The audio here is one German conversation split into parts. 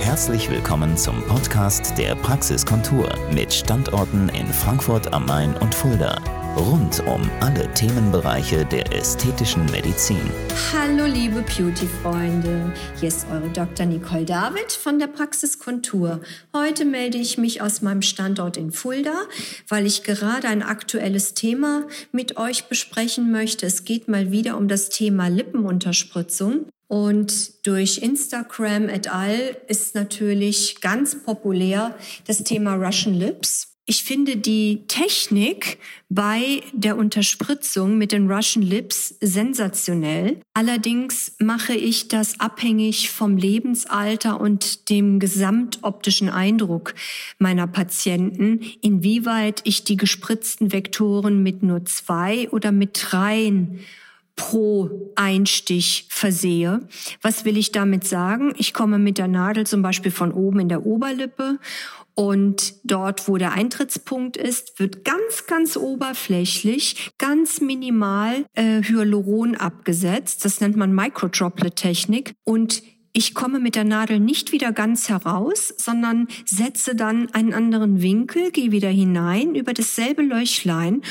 Herzlich willkommen zum Podcast der Praxiskontur mit Standorten in Frankfurt am Main und Fulda. Rund um alle Themenbereiche der ästhetischen Medizin. Hallo liebe Beauty-Freunde, hier ist eure Dr. Nicole David von der Praxiskontur. Heute melde ich mich aus meinem Standort in Fulda, weil ich gerade ein aktuelles Thema mit euch besprechen möchte. Es geht mal wieder um das Thema Lippenunterspritzung. Und durch Instagram et al. ist natürlich ganz populär das Thema Russian Lips. Ich finde die Technik bei der Unterspritzung mit den Russian Lips sensationell. Allerdings mache ich das abhängig vom Lebensalter und dem gesamtoptischen Eindruck meiner Patienten, inwieweit ich die gespritzten Vektoren mit nur zwei oder mit dreien pro Einstich versehe. Was will ich damit sagen? Ich komme mit der Nadel zum Beispiel von oben in der Oberlippe und dort, wo der Eintrittspunkt ist, wird ganz, ganz oberflächlich, ganz minimal äh, Hyaluron abgesetzt. Das nennt man Microdroplet-Technik. Und ich komme mit der Nadel nicht wieder ganz heraus, sondern setze dann einen anderen Winkel, gehe wieder hinein über dasselbe Löchlein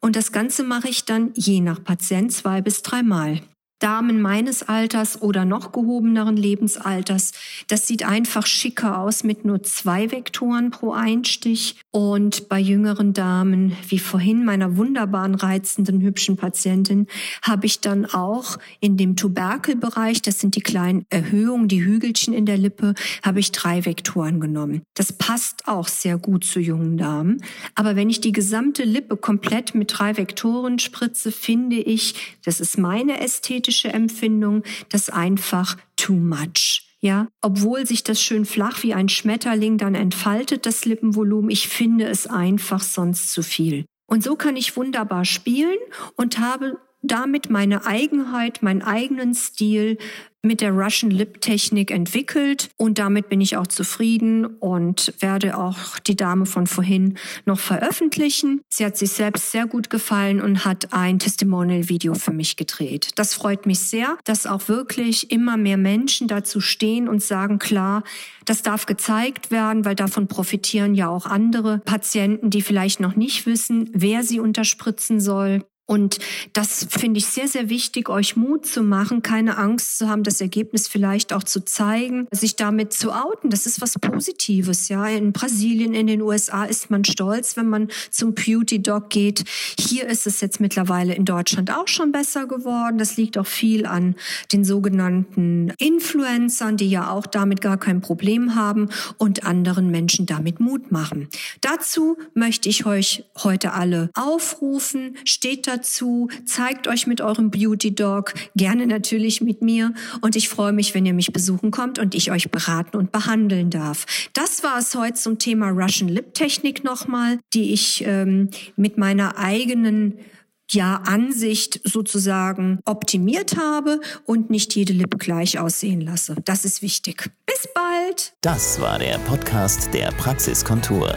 und das Ganze mache ich dann je nach Patient zwei bis dreimal. Damen meines Alters oder noch gehobeneren Lebensalters. Das sieht einfach schicker aus mit nur zwei Vektoren pro Einstich. Und bei jüngeren Damen, wie vorhin meiner wunderbaren, reizenden, hübschen Patientin, habe ich dann auch in dem Tuberkelbereich, das sind die kleinen Erhöhungen, die Hügelchen in der Lippe, habe ich drei Vektoren genommen. Das passt auch sehr gut zu jungen Damen. Aber wenn ich die gesamte Lippe komplett mit drei Vektoren spritze, finde ich, das ist meine ästhetische Empfindung, das einfach too much. Ja, obwohl sich das schön flach wie ein Schmetterling dann entfaltet, das Lippenvolumen, ich finde es einfach sonst zu viel. Und so kann ich wunderbar spielen und habe damit meine Eigenheit, meinen eigenen Stil mit der Russian Lip Technik entwickelt und damit bin ich auch zufrieden und werde auch die Dame von vorhin noch veröffentlichen. Sie hat sich selbst sehr gut gefallen und hat ein Testimonial Video für mich gedreht. Das freut mich sehr, dass auch wirklich immer mehr Menschen dazu stehen und sagen, klar, das darf gezeigt werden, weil davon profitieren ja auch andere Patienten, die vielleicht noch nicht wissen, wer sie unterspritzen soll. Und das finde ich sehr, sehr wichtig, euch Mut zu machen, keine Angst zu haben, das Ergebnis vielleicht auch zu zeigen, sich damit zu outen. Das ist was Positives, ja. In Brasilien, in den USA ist man stolz, wenn man zum Beauty Dog geht. Hier ist es jetzt mittlerweile in Deutschland auch schon besser geworden. Das liegt auch viel an den sogenannten Influencern, die ja auch damit gar kein Problem haben und anderen Menschen damit Mut machen. Dazu möchte ich euch heute alle aufrufen. Steht da dazu, zeigt euch mit eurem Beauty Dog, gerne natürlich mit mir und ich freue mich, wenn ihr mich besuchen kommt und ich euch beraten und behandeln darf. Das war es heute zum Thema Russian Lip Technik nochmal, die ich ähm, mit meiner eigenen ja, Ansicht sozusagen optimiert habe und nicht jede Lippe gleich aussehen lasse. Das ist wichtig. Bis bald! Das war der Podcast der Praxiskontur.